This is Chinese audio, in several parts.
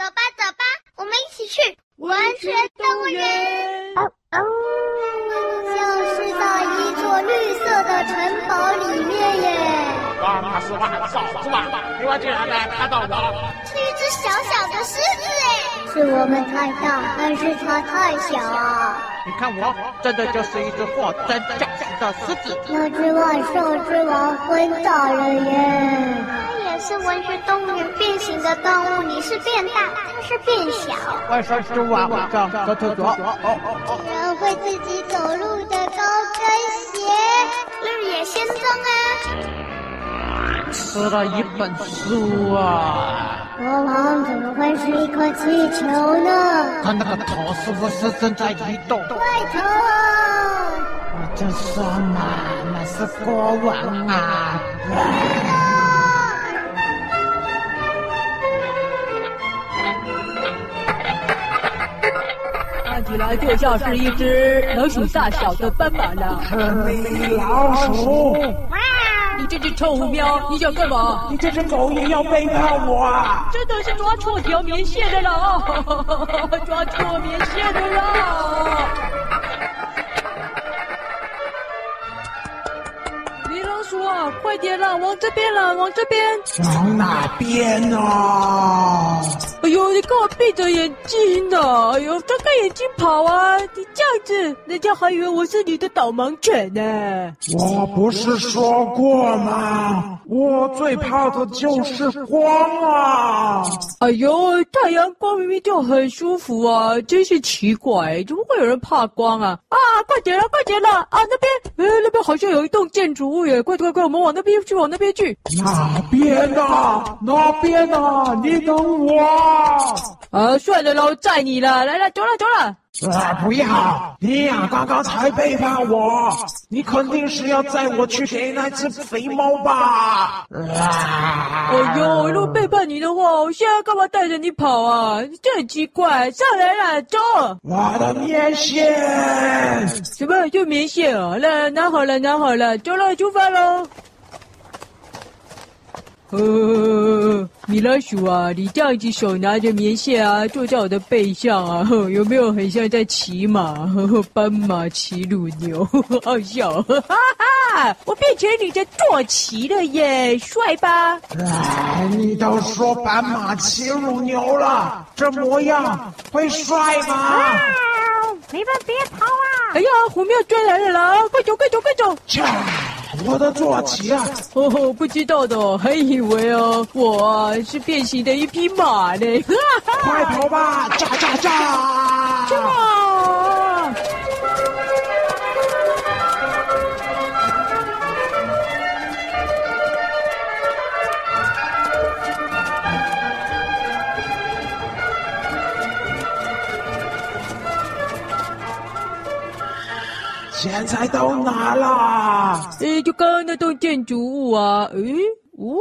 走吧，走吧，我们一起去文学动物园。哦哦，像是在一座绿色的城堡里面耶。哇，那是吧，嫂子吧？你们竟然没看到我？是一只小小的狮子哎。是我们太大，还是它太小啊？你看我，真的就是一只货真价实的狮子。那只万兽之王昏倒了耶。是文学动物园变形的动物，你是变大，它是变小。万兽之王，上上厕所。居然会自己走路的高跟鞋，绿野仙踪啊！吃了一本书啊！国王怎么会是一颗气球呢？他那个头是不是正在移动？对头。我就说嘛，那是国王啊！起来就像是一只老鼠大小的斑马呢。米老鼠！你这只臭狐喵，你想干嘛？你这只狗也要背叛我啊！真的是抓错条棉线的了，抓错棉线的了。米老鼠啊，快点啦，往这边啦，往这边。往哪边呢？哎呦，你干嘛闭着眼睛呢？哎呦，睁开眼睛跑啊！你这样子，人家还以为我是你的导盲犬呢。我不是说过吗？我最怕的就是光啊！哎呦，太阳光明明就很舒服啊，真是奇怪，怎么会有人怕光啊？啊，快点了，快点了！啊，那边，哎，那边好像有一栋建筑物耶！快快快，我们往那边去，往那边去。哪边呢？哪边呢？你等我。啊，算了，我载你了，来来，走了走了。啊，不要！你呀，刚刚才背叛我，你肯定是要载我去给那只肥猫吧？啊！哎呦，如果背叛你的话，我现在干嘛带着你跑啊？你这很奇怪，上来了，走。我的棉线。什么？就棉线啊？来，拿好了，拿好了，走了，出发喽。呃，米老鼠啊，你这样子手拿着棉线啊，坐在我的背上啊，有没有很像在骑马？呵呵，斑马骑乳牛，呵呵，好笑！哈哈，我变成你的坐骑了耶，帅吧？哎，你都说斑马骑乳牛了，这模样会帅吗？啊，你们别跑啊！哎呀，虎喵追来了啦！快走，快走，快走！我的坐骑啊！哦，不知道的，还以为哦，我啊是变形的一匹马呢！快跑吧，驾驾驾！驾！钱财都哪啦？诶，就刚刚那栋建筑物啊。诶，哦，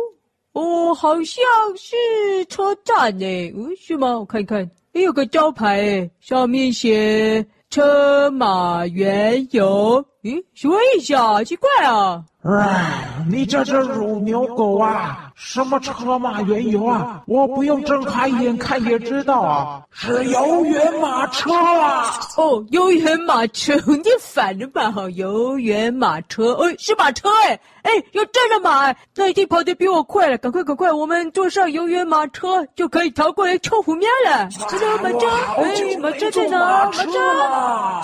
哦，好像是车站呢。嗯，是吗？我看看。诶，有个招牌，上面写“车马原由”。诶，什么意思啊？奇怪啊！哎，你这只乳牛狗啊！什么车马园游啊？我不用睁开眼看也知道啊，是游园马车啊！哦，游园马车，你反了吧？哈，游园马车，哎，是马车哎，哎，有真的马，那一定跑得比我快了，赶快赶快，我们坐上游园马车就可以逃过来臭虎面了。这个马车，哎，马车在哪？马车，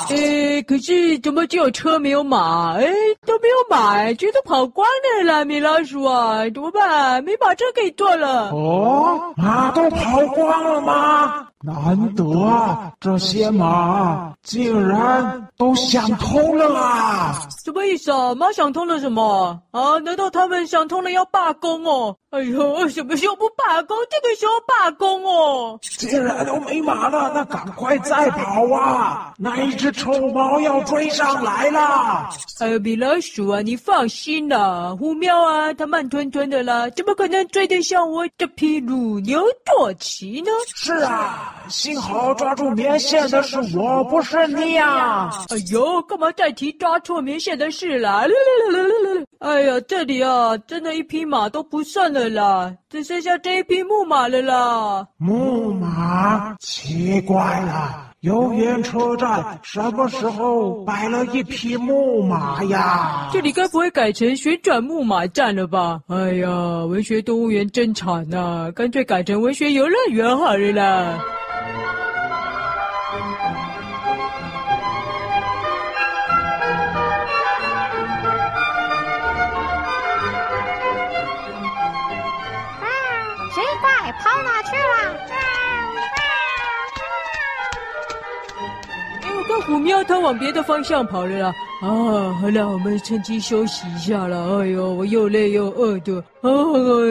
哎，可是怎么就有车没有马？哎，都没有马，全都跑光了啦，米老鼠啊，怎么办？没马车可以坐了哦，马都跑光了吗？难得啊，这些马竟然都想通了啊！什么意思啊？妈想通了什么啊？难道他们想通了要罢工哦？哎呦，什么时候不罢工？这个时候罢工哦！既然都没马了，那赶快再跑啊！那一只臭猫要追上来了！哎呦，米老鼠啊，你放心啦，虎喵啊，它慢吞吞的啦，怎么可能追得上我这匹乳牛坐骑呢？是啊。幸好抓住棉线的是我，不是你呀！哎呦，干嘛再提抓错棉线的事啦？哎呀，这里啊，真的一匹马都不剩了啦，只剩下这一匹木马了啦。木马？奇怪了，游园车站什么时候摆了一匹木马呀？这里该不会改成旋转木马站了吧？哎呀，文学动物园真惨呐、啊，干脆改成文学游乐园好了啦。虎喵，它往别的方向跑了啦！啊，好了，我们趁机休息一下了。哎呦，我又累又饿的，啊，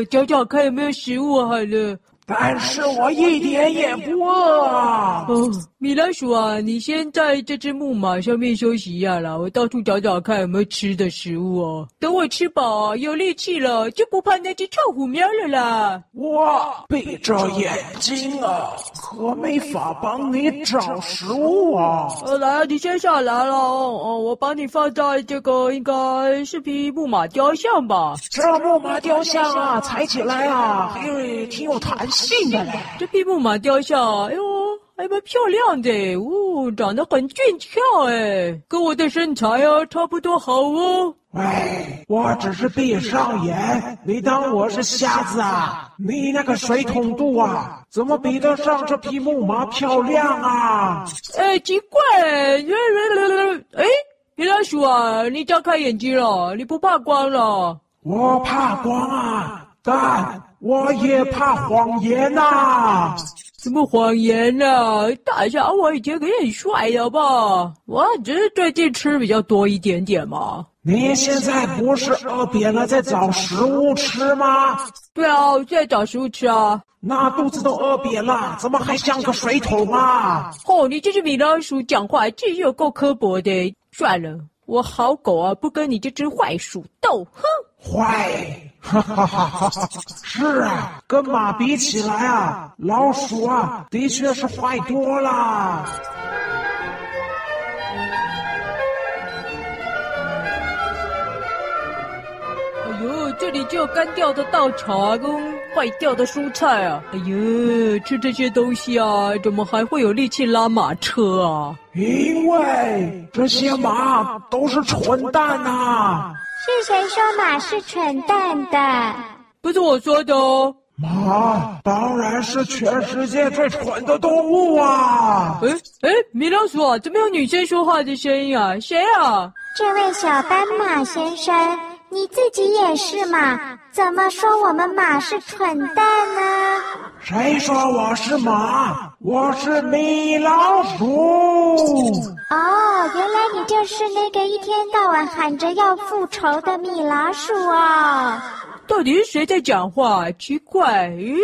找找看有没有食物好了。但是我一点也不饿啊！哦，米老鼠啊，你先在这只木马上面休息一下啦，我到处找找看有没有吃的食物哦。等我吃饱有力气了，就不怕那只臭虎喵了啦。哇闭着眼睛啊，可没法帮你找食物啊。呃，来，你先下来了哦，我把你放在这个应该是匹木马雕像吧？这木马雕像啊，踩起来啊，嘿，挺有弹性。信的嘞，这匹木马雕像，哎呦，还蛮漂亮的，哦，长得很俊俏，哎，跟我的身材啊差不多好哦。喂，我只是闭上眼，你当我是瞎子啊？你那个水桶肚啊，怎么比得上这匹木马漂亮啊？哎，奇怪，哎，米老鼠啊，你张开眼睛了，你不怕光了？我怕光啊，但。我也怕谎言呐、啊！什么谎言呢、啊？大侠，我以前可是很帅的吧？我只是最近吃比较多一点点嘛。你现在不是饿扁了，在找食物吃吗？对啊，我在找食物吃啊。那肚子都饿扁了，怎么还像个水桶啊？哦，你这只米老鼠讲话真是有够刻薄的。算了，我好狗啊，不跟你这只坏鼠斗。哼，坏。哈哈哈哈哈！是啊，跟马比起来啊，老鼠啊，的确是坏多了。哎呦，这里就有干掉的稻草啊，跟坏掉的蔬菜啊。哎呦，吃这些东西啊，怎么还会有力气拉马车啊？因为这些马都是蠢蛋呐、啊。是谁说马是蠢蛋的？不是我说的哦。马当然是全世界最蠢的动物啊！哎哎，米老鼠啊，怎么有女生说话的声音啊？谁啊？这位小斑马先生，你自己也是马，怎么说我们马是蠢蛋呢？谁说我是马？我是米老鼠。哦，原来你就是那个一天到晚喊着要复仇的米老鼠啊！到底是谁在讲话？奇怪，咦，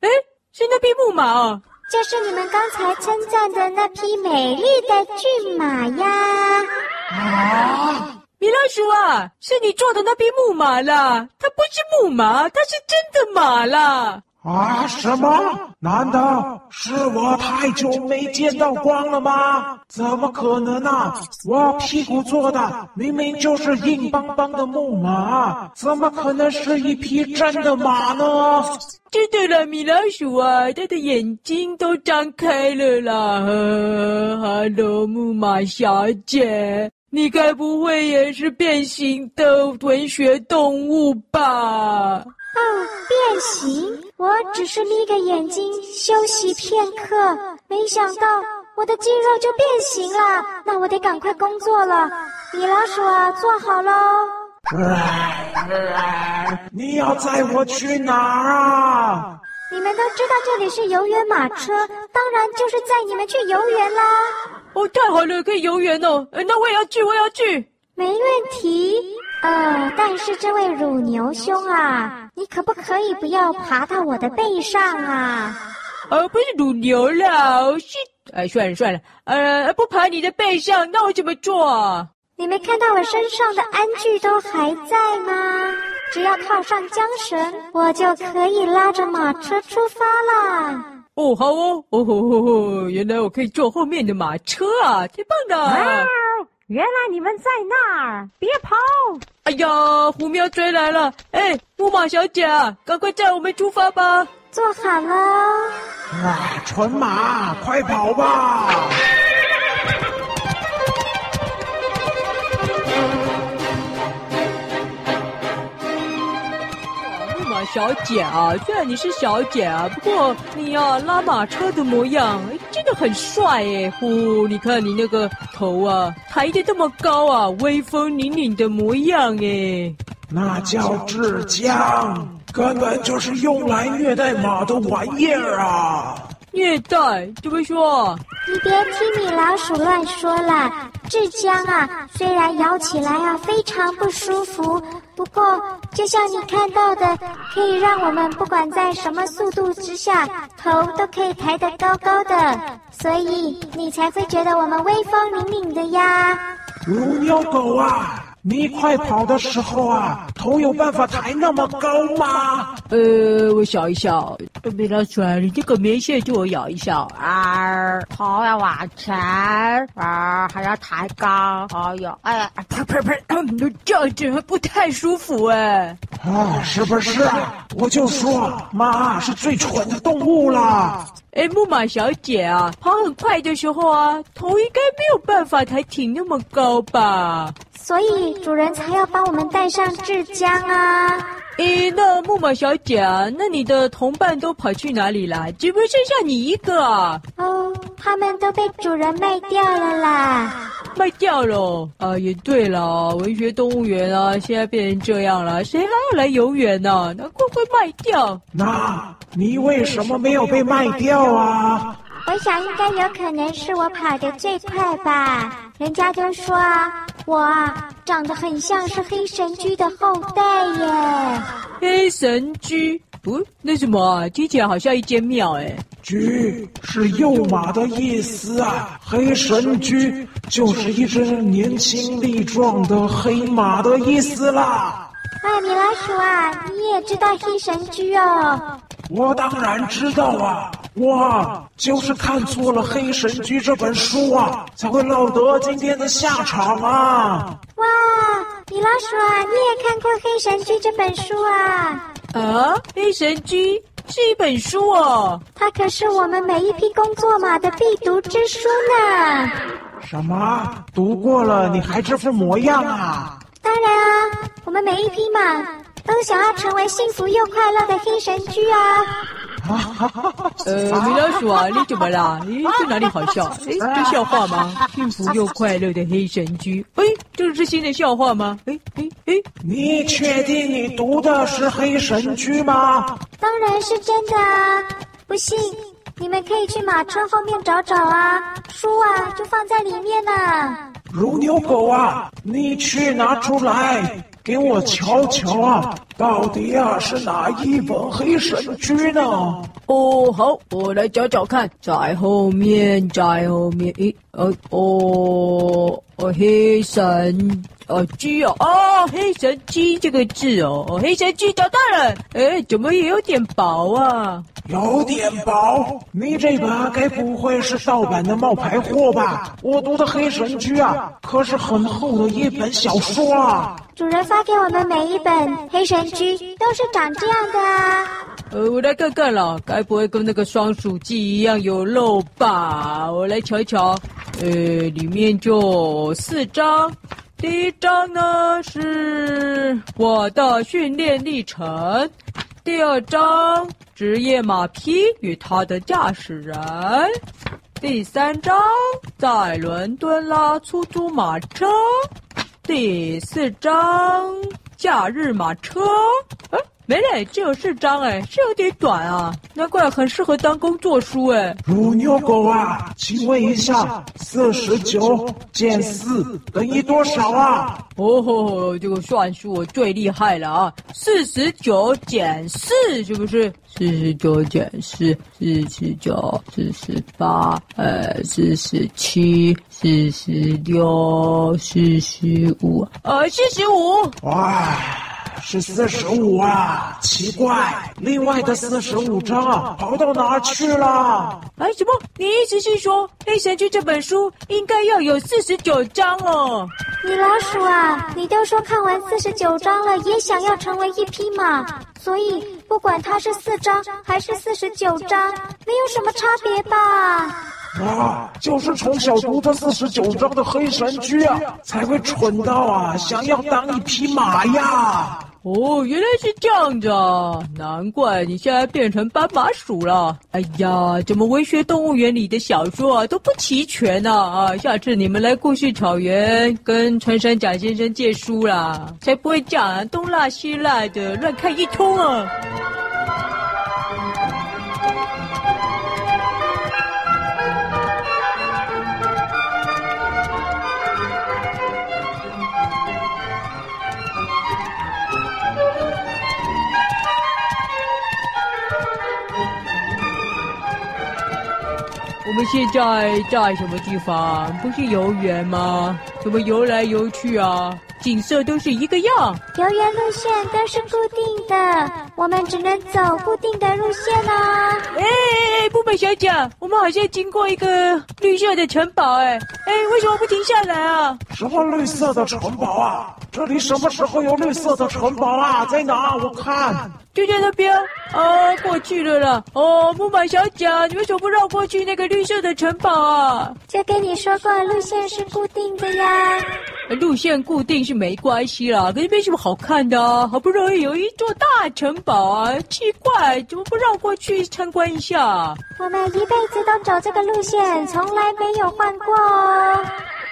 哎，是那匹木马，就是你们刚才称赞的那匹美丽的骏马呀！啊，米老鼠啊，是你做的那匹木马啦！它不是木马，它是真的马啦！啊，什么？难道是我太久没见到光了吗？怎么可能呢、啊？我屁股坐的明明就是硬邦邦的木马，怎么可能是一匹真的马呢？真的了，米老鼠啊，它的眼睛都张开了啦！哈喽，木马小姐，你该不会也是变形的文学动物吧？哦，变形！我只是眯个眼睛休息片刻，没想到我的肌肉就变形了。那我得赶快工作了。米老鼠啊，坐好喽。你要载我去哪儿啊？你们都知道这里是游园马车，当然就是载你们去游园啦。哦，太好了，可以游园哦。那我也要去，我也要去。没问题。呃，但是这位乳牛兄啊，你可不可以不要爬到我的背上啊？呃，不是乳牛啦，是……哎，算了算了，呃，不爬你的背上，那我怎么做啊？你没看到我身上的鞍具都还在吗？只要套上缰绳，我就可以拉着马车出发了。哦，好哦，哦吼吼吼，原来我可以坐后面的马车啊，太棒了！哇，原来你们在那儿，别跑！哎呀，虎喵追来了！哎，木马小姐，赶快载我们出发吧！坐好了。啊，纯马，快跑吧！小姐啊，虽然你是小姐啊，不过你呀、啊、拉马车的模样真的很帅哎！呼，你看你那个头啊抬得这么高啊，威风凛凛的模样哎！那叫制缰，根本就是用来虐待马的玩意儿啊！虐待？怎么说？你别听米老鼠乱说了，制缰啊，虽然咬起来啊非常不舒服。不过，就像你看到的，可以让我们不管在什么速度之下，头都可以抬得高高的，所以你才会觉得我们威风凛凛的呀。如牛狗啊！你快跑的时候啊，头有办法抬那么高吗？呃，我想一想，米老鼠，你这个棉线就我咬一下啊，头要往前啊，还要抬高，哎呦，哎呀，呸呸呸，这样子不太舒服哎。啊，是不是？我就说，马是最蠢的动物了。哎，木马小姐啊，跑很快的时候啊，头应该没有办法抬挺那么高吧？所以主人才要帮我们带上制缰啊！诶，那木马小姐啊，那你的同伴都跑去哪里了？只不剩下你一个啊？哦，他们都被主人卖掉了啦！卖掉了啊？也对了，文学动物园啊，现在变成这样了，谁还要来游园呢？那会不会卖掉？那你为什么没有被卖掉啊？我想应该有可能是我跑得最快吧，人家都说啊，我啊长得很像是黑神驹的后代耶。黑神驹？不，那什么啊？听起来好像一间庙哎。驹是幼马的意思啊，黑神驹就是一只年轻力壮的黑马的意思啦。啊，米老鼠啊，你也知道黑神驹哦？我当然知道啊。哇，就是看错了《黑神驹》这本书啊，才会落得今天的下场啊！哇，米老鼠啊，你也看过《黑神驹》这本书啊？啊，《黑神驹》是一本书哦，它可是我们每一批工作马的必读之书呢。什么？读过了你还这副模样啊？当然啊，我们每一匹马都想要成为幸福又快乐的黑神驹啊！呃，米老鼠啊，你怎么啦？咦，这哪里好笑？诶，这笑话吗？幸福又快乐的黑神驹？诶，这是新的笑话吗？诶诶诶，你确定你读的是黑神驹吗？当然是真的啊！不信，你们可以去马车后面找找啊，书啊就放在里面呢。如牛狗啊，你去拿出来。给我瞧瞧啊，到底啊是哪一本黑神驹呢？哦，好，我来找找看，在后面，在后面，诶，呃，哦，哦，黑神，哦，鸡哦，哦，黑神鸡这个字哦，哦，黑神鸡找到了，诶，怎么也有点薄啊？有点薄，你这个该不会是盗版的冒牌货吧？我读的《黑神鸡》啊，可是很厚的一本小说啊。主人发给我们每一本《黑神居》都是长这样的啊。呃，我来看看了，该不会跟那个双鼠记一样有漏吧？我来瞧一瞧，呃，里面就四张，第一章呢是我的训练历程。第二章，职业马匹与它的驾驶人；第三章，在伦敦拉出租马车；第四章，假日马车。没嘞，只有四张哎，是有点短啊，难怪很适合当工作书哎。乳牛狗啊，请问一下，四十九减四等于多少啊？哦吼，这个算术我最厉害了啊！四十九减四是不是？四十九减四，四十九，四十八，呃，四十七，四十六，四十五，呃，四十五。哇。是四十五啊，奇怪，另外的四十五张啊，跑到哪去了？哎，什么？你意思是说《黑神剧》这本书应该要有四十九章哦？米老鼠啊，你都说看完四十九章了，也想要成为一匹马，所以不管它是四章还是四十九章，没有什么差别吧？啊，就是从小读这四十九章的黑神驹啊，才会蠢到啊，想要当一匹马呀！哦，原来是这样子啊，难怪你现在变成斑马鼠了。哎呀，怎么文学动物园里的小说啊都不齐全呢？啊，下次你们来故事草原跟穿山甲先生借书啦，才不会这样，东拉西拉的乱看一通啊！我们现在在什么地方？不是游园吗？怎么游来游去啊？景色都是一个样。游园路线都是固定的，我们只能走固定的路线啊。哎哎哎，木马小姐，我们好像经过一个绿色的城堡，哎哎，为什么不停下来啊？什么绿色的城堡啊？这里什么时候有绿色的城堡啊？在哪？我看。就在那边啊，过去了啦。哦，木马小姐，你为什么不绕过去那个绿色的城堡啊？就跟你说过，路线是固定的呀。路线固定是没关系啦，可是没什么好看的啊。好不容易有一座大城堡啊，奇怪，怎么不绕过去参观一下？我们一辈子都走这个路线，从来没有换过哦。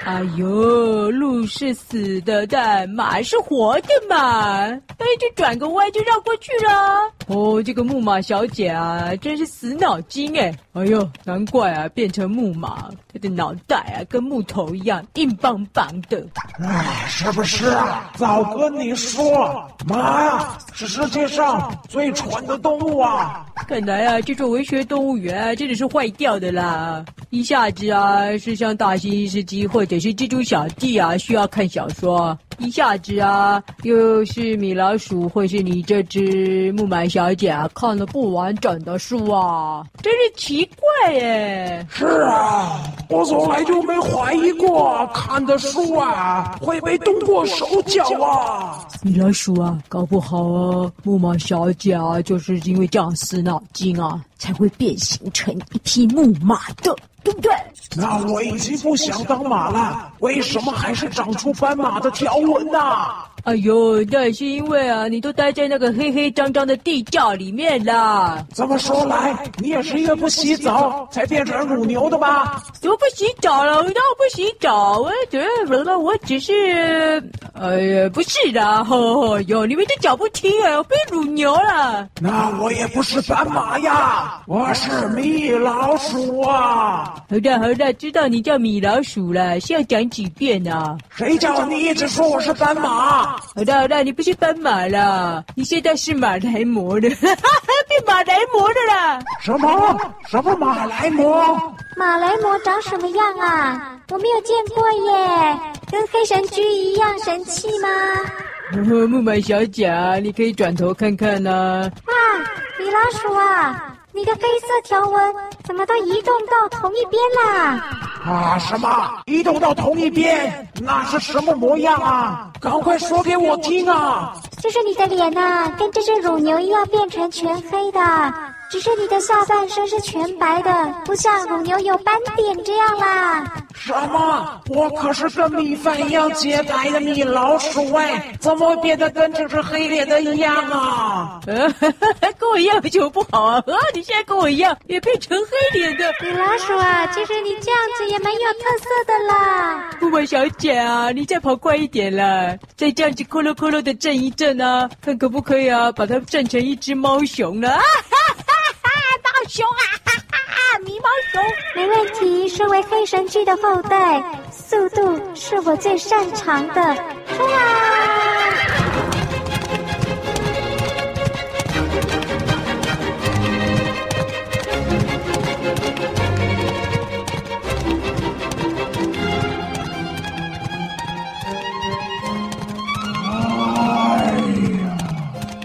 哎呦，鹿是死的，但马是活的嘛！哎，就转个弯就绕过去了。哦，这个木马小姐啊，真是死脑筋哎！哎呦，难怪啊，变成木马，她的脑袋啊跟木头一样硬邦邦的。哎，是不是啊？早跟你说，马呀是世界上最蠢的动物啊！看来啊，这座文学动物园啊，真的是坏掉的啦！一下子啊，是像大猩猩司机或者是蜘蛛小弟啊，需要看小说；一下子啊，又是米老鼠或是你这只木马小姐啊，看了不完整的书啊，真是奇怪耶！是啊，我从来就没怀疑过看的书啊会被动过手脚啊！米老鼠啊，搞不好啊，木马小姐啊，就是因为这样死脑筋啊，才会变形成一匹木马的。对不对？那我已经不想当马了，为什么还是长出斑马的条纹呢？哎呦，那是因为啊，你都待在那个黑黑脏脏的地窖里面啦。这么说来，你也是因为不洗澡才变成乳牛的吧？都不洗澡了？我当然不洗澡，我觉得我只是……哎呀，不是的，哦哟，你们都脚不听啊，我变乳牛了。那我也不是斑马呀，我是米老鼠啊。好的，好的，知道你叫米老鼠了，是要讲几遍呢、啊？谁叫你一直说我是斑马？好的，好的，你不是斑马了，你现在是马来貘的，哈哈，变马来貘的了。什么？什么马来貘？马来貘长什么样啊？我没有见过耶，跟黑神驹一样神气吗？哦，木马小姐，你可以转头看看呢、啊。啊，米老鼠啊！你的黑色条纹怎么都移动到同一边啦？啊，什么？移动到同一边？那是什么模样啊？赶快说给我听啊！就是你的脸呐、啊，跟这只乳牛一样变成全黑的，只是你的下半身是全白的，不像乳牛有斑点这样啦。什么？我可是跟米饭一样洁白的米老鼠哎，怎么会变得跟这只黑脸的一样啊？呃，跟我一样就不好啊！啊，你现在跟我一样也变成黑脸的米老鼠啊！其实你这样子也蛮有特色的啦。木马小姐啊，你再跑快一点了，再这样子咕噜咕噜的震一震啊，看可不可以啊，把它震成一只猫熊呢？啊哈哈熊啊！米猫熊，没问题。身为黑神驹的后代，速度是我最擅长的。冲啊！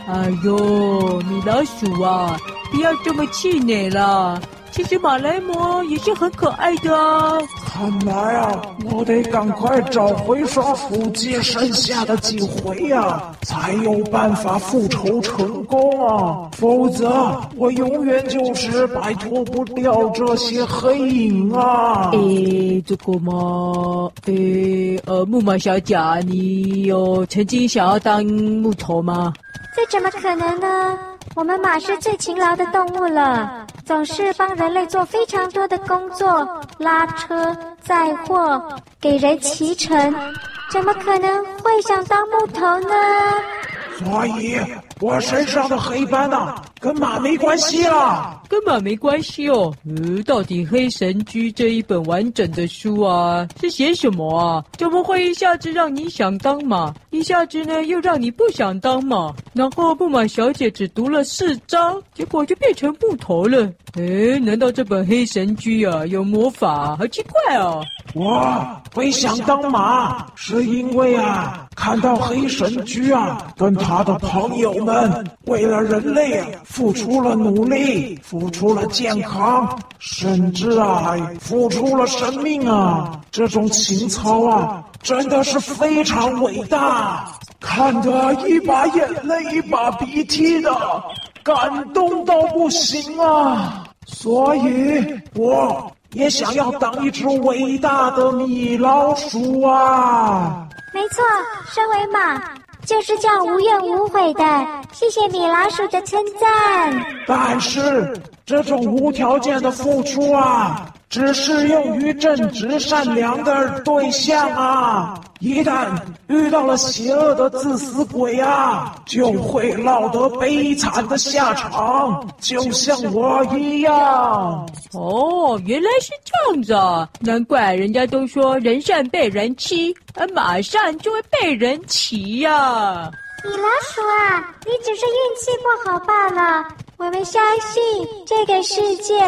哎呀，呦，米老鼠啊，不要这么气馁啦！其实马来貘也是很可爱的啊。看来啊，我得赶快找回双鼠界剩下的几回呀，啊，才有办法复仇成功啊！否则我永远就是摆脱不掉这些黑影啊！诶，这个吗？诶，呃，木马小姐，你有曾经想要当木头吗？这怎么可能呢？我们马是最勤劳的动物了，总是帮人类做非常多的工作，拉车、载货、给人骑乘，怎么可能会想当木头呢？所以，我身上的黑斑啊，跟马没关系啊，跟马没关系哦。呃，到底《黑神驹》这一本完整的书啊，是写什么啊？怎么会一下子让你想当马，一下子呢又让你不想当马？然后木马小姐只读了四章，结果就变成木头了。诶，难道这本《黑神驹》啊有魔法？好奇怪哦！我会想当马，是因为啊，看到黑神驹啊，跟他的朋友们为了人类啊，付出了努力，付出了健康，甚至啊，付出了生命啊！这种情操啊，真的是非常伟大，看得一把眼泪一把鼻涕的，感动到不行啊！所以，我。也想要当一只伟大的米老鼠啊！没错，身为马就是叫无怨无悔的。谢谢米老鼠的称赞。但是这种无条件的付出啊，只适用于正直善良的对象啊！一旦遇到了邪恶的自私鬼啊，就会落得悲惨的下场，就像我一样。哦，原来是这样子啊！难怪人家都说人善被人欺，而马善就会被人骑呀、米老鼠啊，你只是运气不好罢了。我们相信这个世界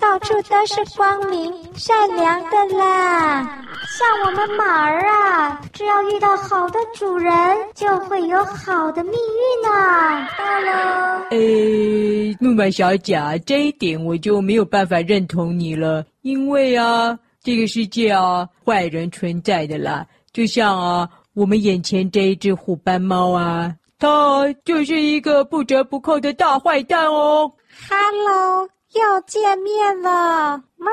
到处都是光明善良的啦。像我们马儿啊，只要遇到好的主人，就会有好的命运呢。到了，诶，木马小姐，这一点我就没有办法认同你了，因为啊，这个世界啊，坏人存在的啦。就像啊，我们眼前这一只虎斑猫啊，它就是一个不折不扣的大坏蛋哦。Hello，又见面了，喵。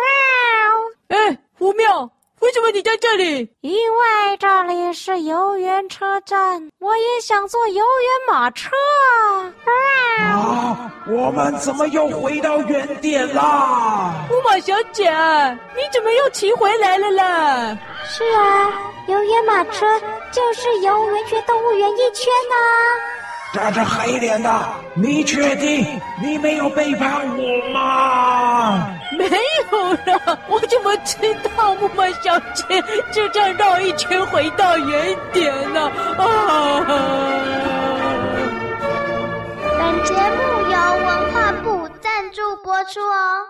诶，虎庙。为什么你在这里？因为这里是游园车站，我也想坐游园马车啊！啊，我们怎么又回到原点啦？木马小姐，你怎么又骑回来了啦？是啊，游园马车就是游园区动物园一圈啊。这只黑脸的，你确定你没有背叛我吗？没有了，我怎么知道木马小姐就这样绕一圈回到原点呢？啊！本节目由文化部赞助播出哦。